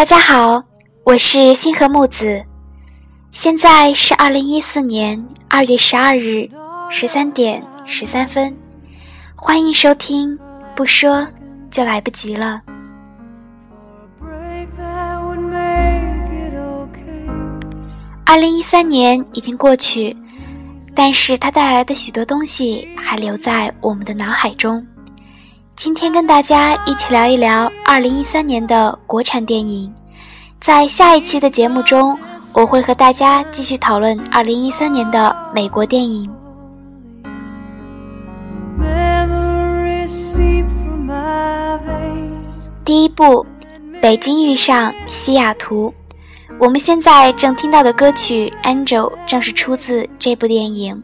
大家好，我是星河木子，现在是二零一四年二月十二日十三点十三分，欢迎收听，不说就来不及了。二零一三年已经过去，但是它带来的许多东西还留在我们的脑海中。今天跟大家一起聊一聊二零一三年的国产电影。在下一期的节目中，我会和大家继续讨论二零一三年的美国电影。第一部《北京遇上西雅图》，我们现在正听到的歌曲《Angel》正是出自这部电影。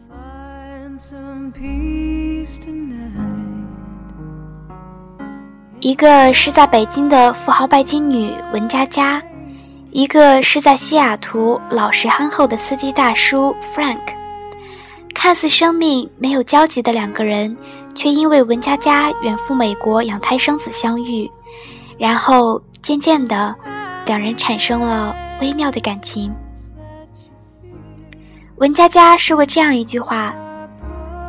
一个是在北京的富豪拜金女文佳佳，一个是在西雅图老实憨厚的司机大叔 Frank。看似生命没有交集的两个人，却因为文佳佳远赴美国养胎生子相遇，然后渐渐的，两人产生了微妙的感情。文佳佳说过这样一句话：“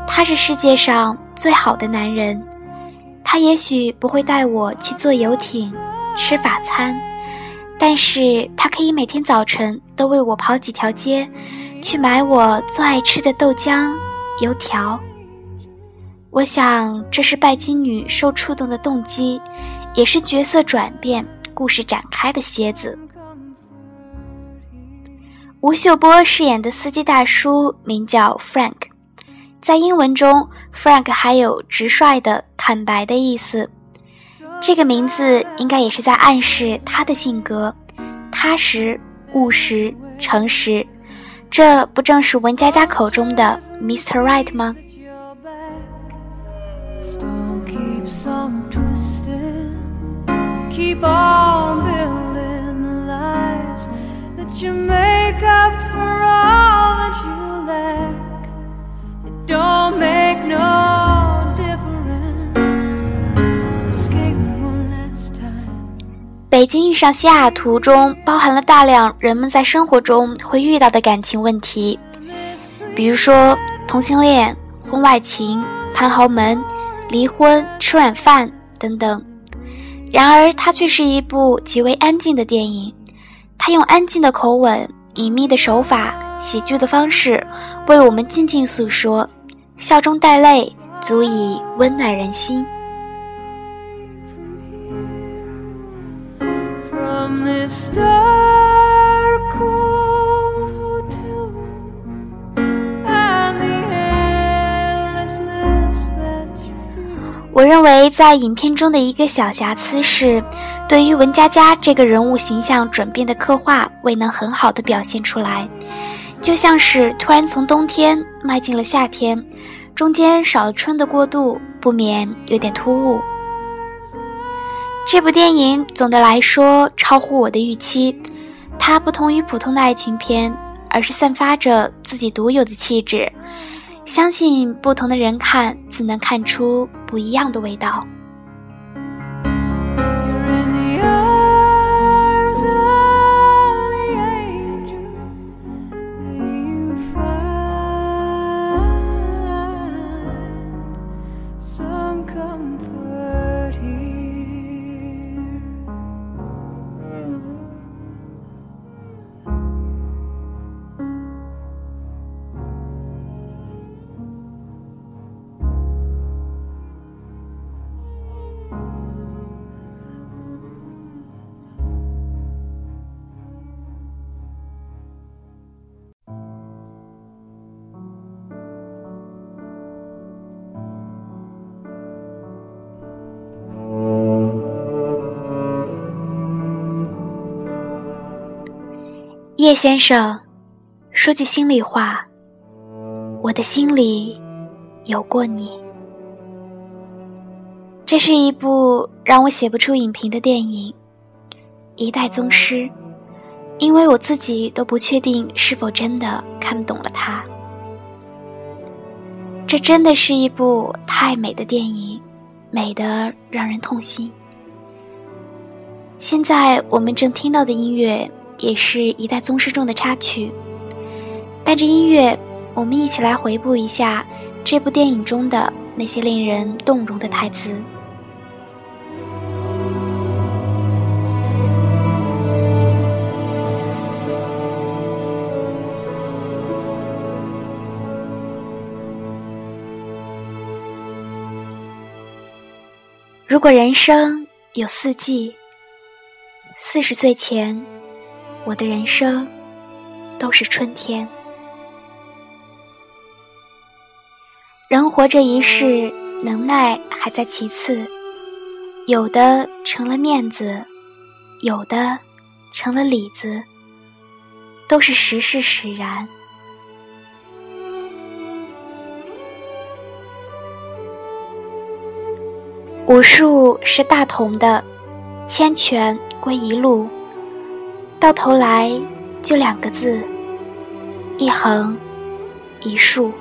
他是世界上最好的男人。”他也许不会带我去坐游艇、吃法餐，但是他可以每天早晨都为我跑几条街，去买我最爱吃的豆浆、油条。我想这是拜金女受触动的动机，也是角色转变、故事展开的楔子。吴秀波饰演的司机大叔名叫 Frank。在英文中，Frank 还有直率的、坦白的意思。这个名字应该也是在暗示他的性格：踏实、务实、诚实。这不正是文佳佳口中的 Mr. Right 吗？北京遇上西雅图中包含了大量人们在生活中会遇到的感情问题，比如说同性恋、婚外情、攀豪门、离婚、吃软饭等等。然而，它却是一部极为安静的电影，它用安静的口吻、隐秘的手法、喜剧的方式，为我们静静诉说。笑中带泪，足以温暖人心。我认为，在影片中的一个小瑕疵是，对于文佳佳这个人物形象转变的刻画未能很好的表现出来。就像是突然从冬天迈进了夏天，中间少了春的过渡，不免有点突兀。这部电影总的来说超乎我的预期，它不同于普通的爱情片，而是散发着自己独有的气质。相信不同的人看，自能看出不一样的味道。叶先生，说句心里话，我的心里有过你。这是一部让我写不出影评的电影，《一代宗师》，因为我自己都不确定是否真的看懂了它。这真的是一部太美的电影，美得让人痛心。现在我们正听到的音乐，也是一代宗师中的插曲。伴着音乐，我们一起来回顾一下这部电影中的那些令人动容的台词。如果人生有四季，四十岁前，我的人生都是春天。人活着一世，能耐还在其次，有的成了面子，有的成了里子，都是时势使然。武术是大同的，千拳归一路，到头来就两个字：一横一竖。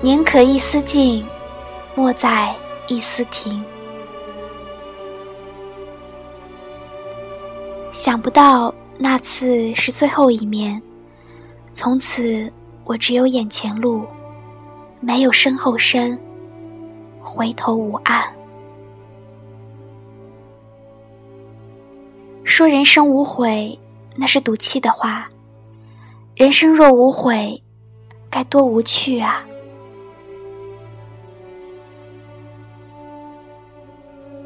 宁可一丝尽，莫在一丝停。想不到那次是最后一面，从此我只有眼前路。没有身后身，回头无岸。说人生无悔，那是赌气的话。人生若无悔，该多无趣啊！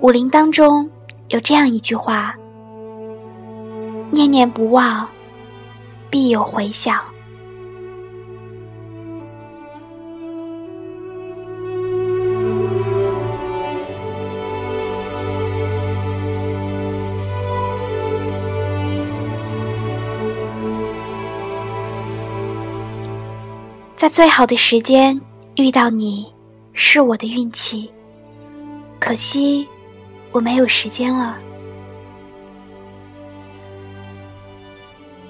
武林当中有这样一句话：念念不忘，必有回响。在最好的时间遇到你，是我的运气。可惜我没有时间了。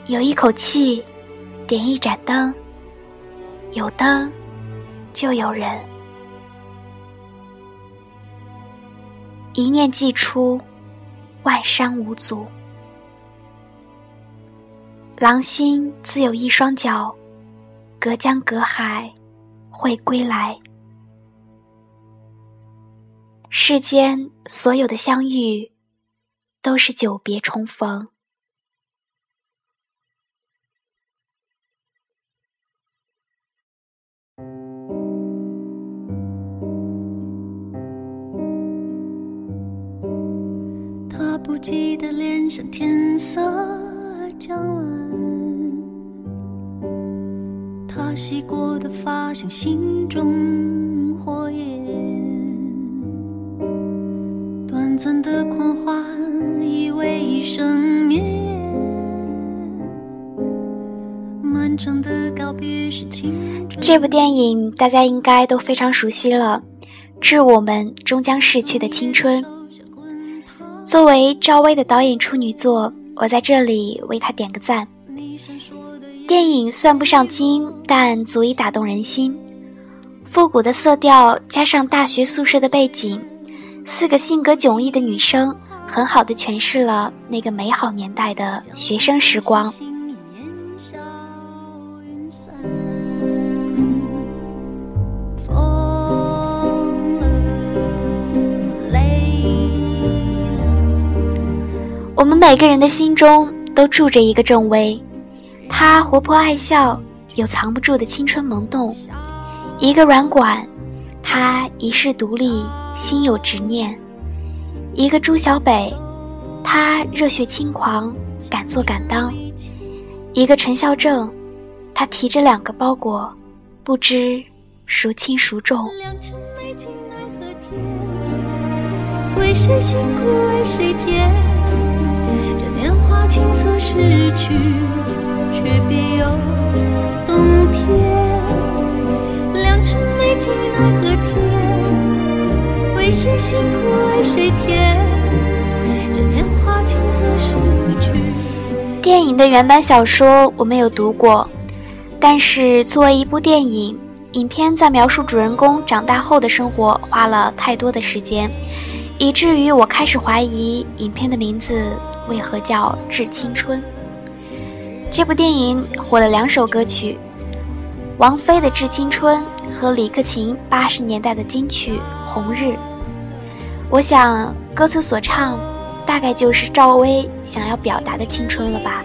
有一口气，点一盏灯，有灯就有人。一念既出，万山无阻。狼心自有一双脚。隔江隔海，会归来。世间所有的相遇，都是久别重逢。他不记得脸上天色将晚。洗过的发像心中火焰，短暂的狂欢以为一生绵漫长的告别是青这部电影大家应该都非常熟悉了，《致我们终将逝去的青春》。作为赵薇的导演处女作，我在这里为她点个赞。电影算不上精，但足以打动人心。复古的色调加上大学宿舍的背景，四个性格迥异的女生，很好的诠释了那个美好年代的学生时光。我们每个人的心中都住着一个郑薇。她活泼爱笑，有藏不住的青春萌动；一个软管，她一世独立，心有执念；一个朱小北，她热血轻狂，敢做敢当；一个陈孝正，他提着两个包裹，不知孰轻孰重。为谁辛苦为谁甜？这年华青涩逝去。却别有冬天，良辰美景奈何天，为谁辛苦为谁甜？这年华青涩逝去。电影的原版小说我没有读过，但是作为一部电影，影片在描述主人公长大后的生活花了太多的时间，以至于我开始怀疑影片的名字为何叫《致青春》。这部电影火了两首歌曲，王菲的《致青春》和李克勤八十年代的金曲《红日》。我想，歌词所唱，大概就是赵薇想要表达的青春了吧。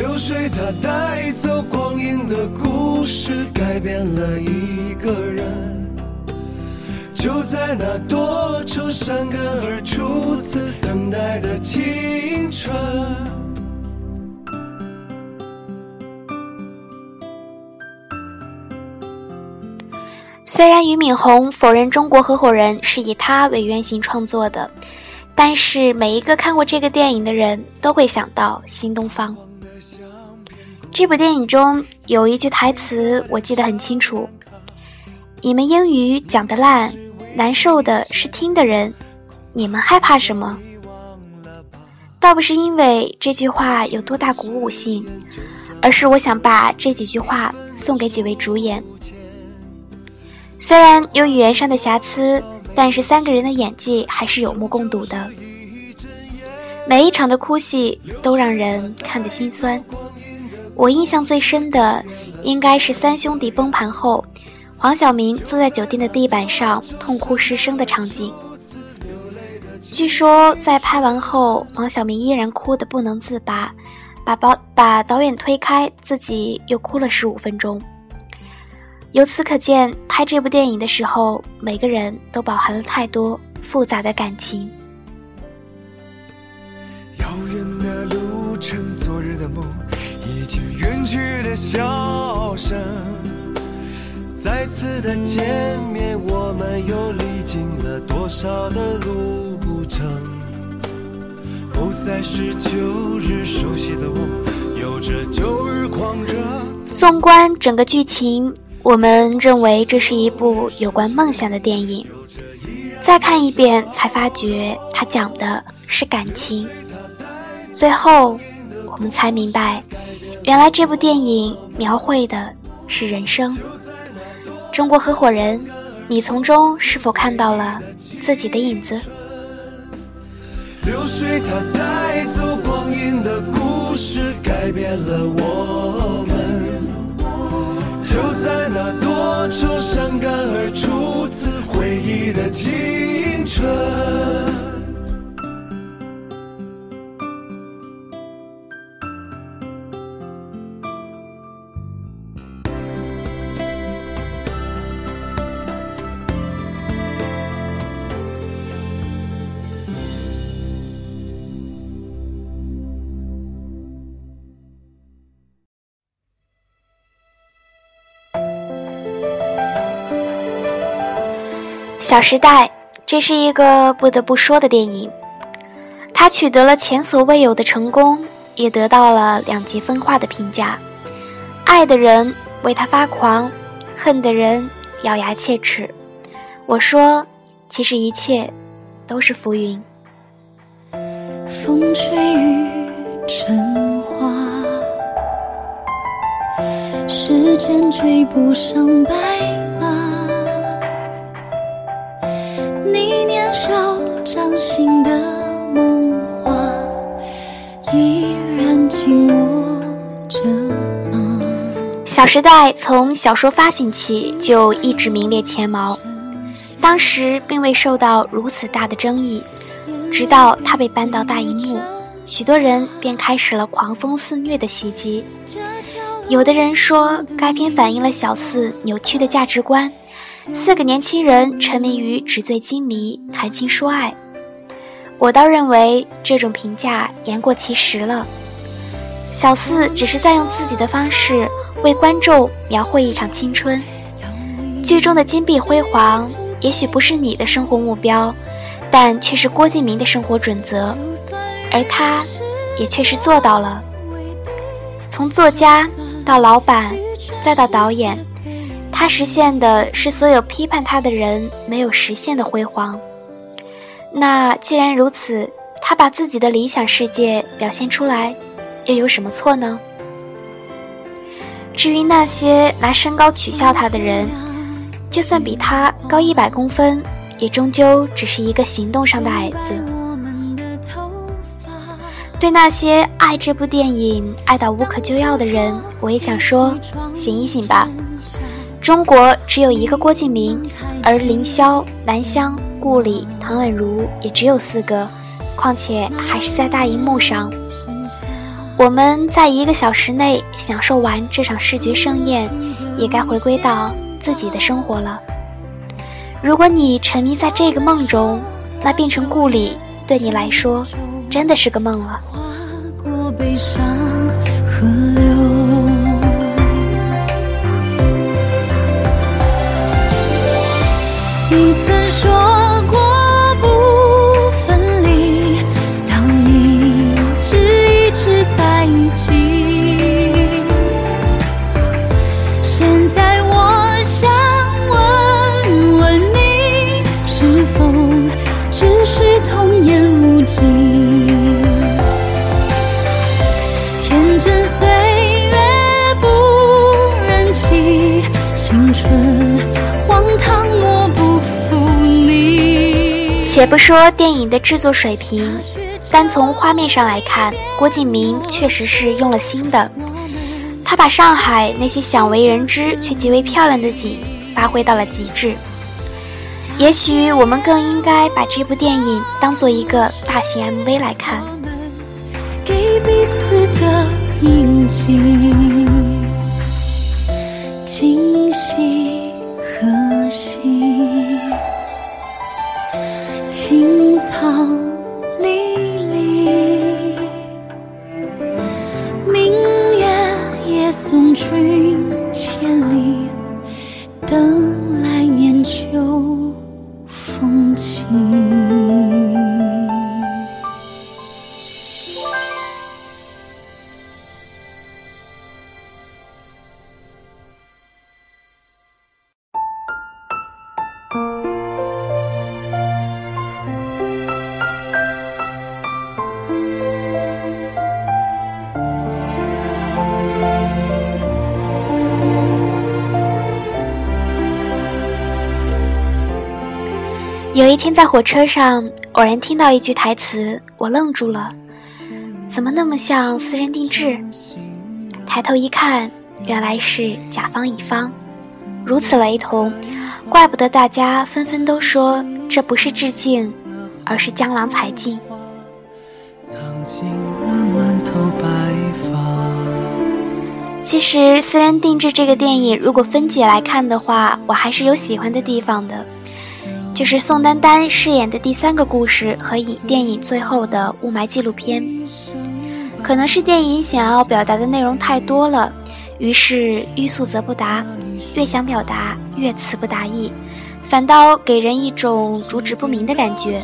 流水它带走光阴的故事，改变了一个人。就在那多愁善感而初次等待的青春。虽然俞敏洪否认中国合伙人是以他为原型创作的，但是每一个看过这个电影的人都会想到新东方。这部电影中有一句台词我记得很清楚：“你们英语讲得烂，难受的是听的人，你们害怕什么？”倒不是因为这句话有多大鼓舞性，而是我想把这几句话送给几位主演。虽然有语言上的瑕疵，但是三个人的演技还是有目共睹的。每一场的哭戏都让人看得心酸。我印象最深的，应该是三兄弟崩盘后，黄晓明坐在酒店的地板上痛哭失声的场景。据说在拍完后，黄晓明依然哭得不能自拔，把导把导演推开，自己又哭了十五分钟。由此可见，拍这部电影的时候，每个人都饱含了太多复杂的感情。去的笑声，再次的见面，我们又历经了多少的路程？不再是旧日熟悉的我，有着旧日狂热。纵观整个剧情，我们认为这是一部有关梦想的电影。再看一遍，才发觉它讲的是感情。最后，我们才明白。原来这部电影描绘的是人生。中国合伙人，你从中是否看到了自己的影子？流水它带走光阴的故事，改变了我们。就在那多愁善感而初次回忆的青春。《小时代》，这是一个不得不说的电影。它取得了前所未有的成功，也得到了两极分化的评价。爱的人为他发狂，恨的人咬牙切齿。我说，其实一切都是浮云。风吹雨成花，时间追不上白的梦话，依然紧握着吗？《小时代》从小说发行起就一直名列前茅，当时并未受到如此大的争议，直到它被搬到大荧幕。许多人便开始了狂风肆虐的袭击。有的人说，该片反映了小四扭曲的价值观，四个年轻人沉迷于纸醉金迷、谈情说爱，我倒认为这种评价言过其实了。小四只是在用自己的方式为观众描绘一场青春，剧中的金碧辉煌也许不是你的生活目标，但却是郭敬明的生活准则，而他，也确实做到了。从作家。到老板，再到导演，他实现的是所有批判他的人没有实现的辉煌。那既然如此，他把自己的理想世界表现出来，又有什么错呢？至于那些拿身高取笑他的人，就算比他高一百公分，也终究只是一个行动上的矮子。对那些爱这部电影爱到无可救药的人，我也想说：醒一醒吧！中国只有一个郭敬明，而凌霄、南湘、顾里、唐宛如也只有四个，况且还是在大荧幕上。我们在一个小时内享受完这场视觉盛宴，也该回归到自己的生活了。如果你沉迷在这个梦中，那变成故里对你来说。真的是个梦了。你曾说。且不说电影的制作水平，单从画面上来看，郭敬明确实是用了心的。他把上海那些鲜为人知却极为漂亮的景发挥到了极致。也许我们更应该把这部电影当做一个大型 MV 来看。给彼此的印记，有一天在火车上，偶然听到一句台词，我愣住了，怎么那么像私人定制？抬头一看，原来是甲方乙方，如此雷同，怪不得大家纷纷都说这不是致敬，而是江郎才尽。其实《私人定制》这个电影，如果分解来看的话，我还是有喜欢的地方的。就是宋丹丹饰演的第三个故事和影电影最后的雾霾纪录片，可能是电影想要表达的内容太多了，于是欲速则不达，越想表达越词不达意，反倒给人一种主旨不明的感觉。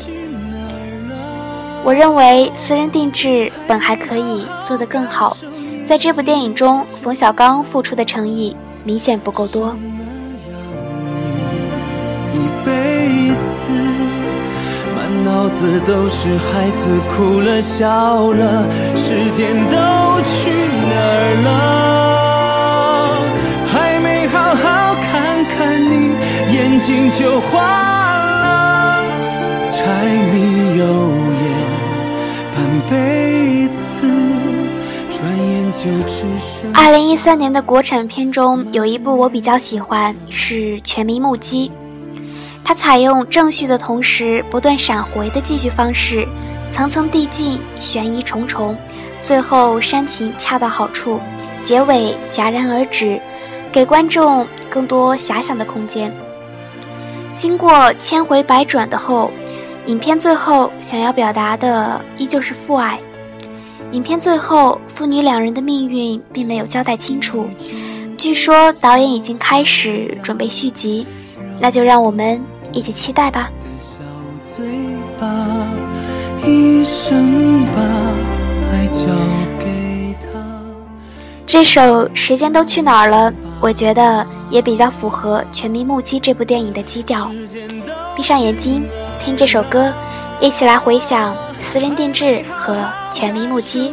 我认为私人定制本还可以做得更好，在这部电影中，冯小刚付出的诚意明显不够多。脑子都是孩子哭了笑了，时间都去哪儿了？还没好好看看你，眼睛就花了。柴米油盐半辈子，转眼就只剩二零一三年的国产片中有一部我比较喜欢，是《全民目击》。它采用正序的同时不断闪回的记叙方式，层层递进，悬疑重重，最后煽情恰到好处，结尾戛然而止，给观众更多遐想的空间。经过千回百转的后，影片最后想要表达的依旧是父爱。影片最后，父女两人的命运并没有交代清楚。据说导演已经开始准备续集，那就让我们一起期待吧。这首《时间都去哪儿了》，我觉得也比较符合《全民目击》这部电影的基调。闭上眼睛，听这首歌，一起来回想。私人定制和全民目击。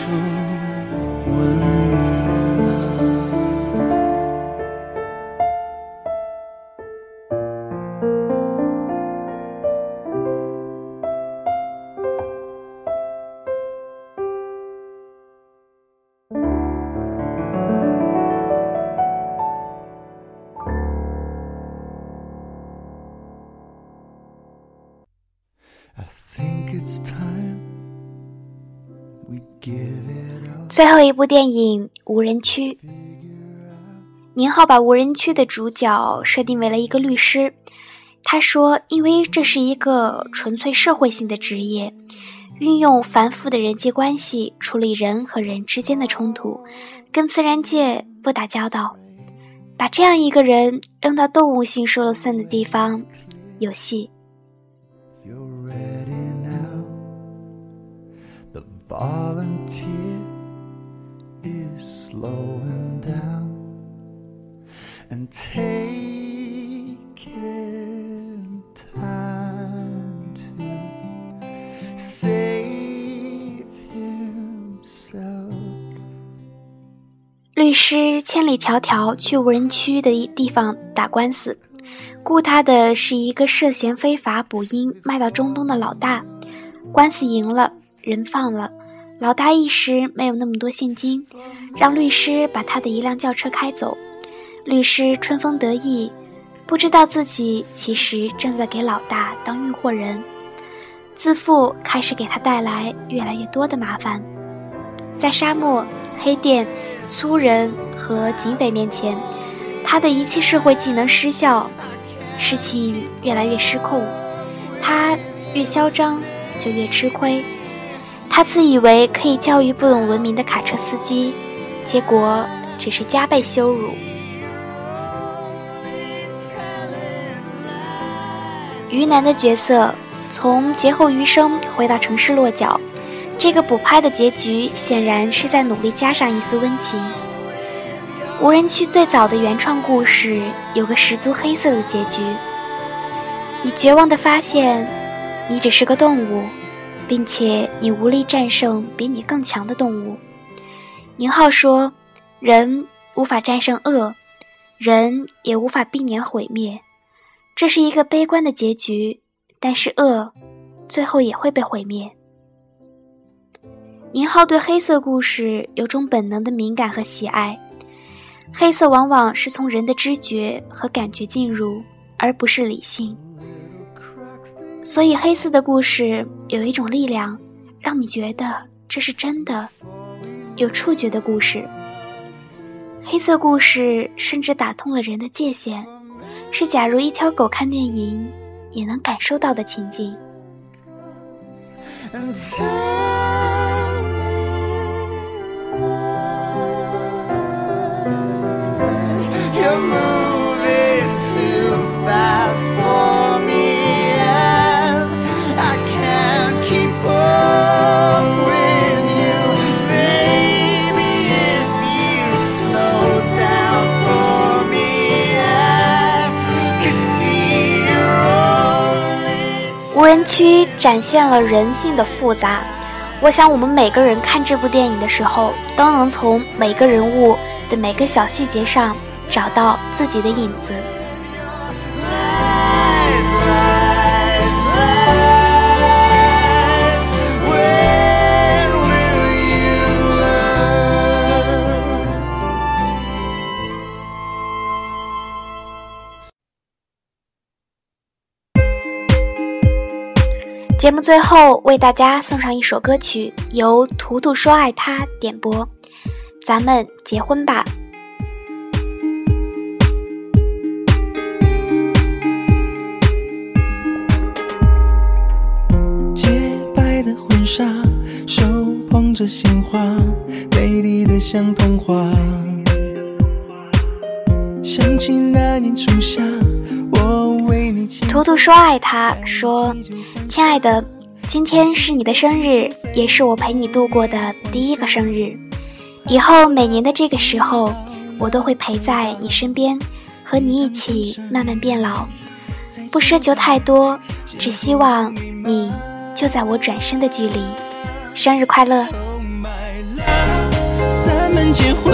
最后一部电影《无人区》，宁浩把无人区的主角设定为了一个律师。他说：“因为这是一个纯粹社会性的职业，运用繁复的人际关系处理人和人之间的冲突，跟自然界不打交道。把这样一个人扔到动物性说了算的地方，有戏。” Volunteer is slowing down and taking time to save himself 律师千里迢迢去无人区的地方打官司，雇他的是一个涉嫌非法捕鹰卖到中东的老大。官司赢了，人放了。老大一时没有那么多现金，让律师把他的一辆轿车开走。律师春风得意，不知道自己其实正在给老大当运货人。自负开始给他带来越来越多的麻烦。在沙漠、黑店、粗人和警匪面前，他的一切社会技能失效，事情越来越失控。他越嚣张，就越吃亏。他自以为可以教育不懂文明的卡车司机，结果只是加倍羞辱。于南的角色从劫后余生回到城市落脚，这个补拍的结局显然是在努力加上一丝温情。无人区最早的原创故事有个十足黑色的结局，你绝望的发现，你只是个动物。并且你无力战胜比你更强的动物。宁浩说：“人无法战胜恶，人也无法避免毁灭。这是一个悲观的结局，但是恶最后也会被毁灭。”宁浩对黑色故事有种本能的敏感和喜爱。黑色往往是从人的知觉和感觉进入，而不是理性。所以，黑色的故事有一种力量，让你觉得这是真的，有触觉的故事。黑色故事甚至打通了人的界限，是假如一条狗看电影也能感受到的情境。人区展现了人性的复杂。我想，我们每个人看这部电影的时候，都能从每个人物的每个小细节上找到自己的影子。节目最后为大家送上一首歌曲，由图图说爱他点播，咱们结婚吧。洁白的婚纱，手捧着鲜花，美丽的像童话。想起那年初夏。图图说爱他，说：“亲爱的，今天是你的生日，也是我陪你度过的第一个生日。以后每年的这个时候，我都会陪在你身边，和你一起慢慢变老。不奢求太多，只希望你就在我转身的距离。生日快乐！”咱们结婚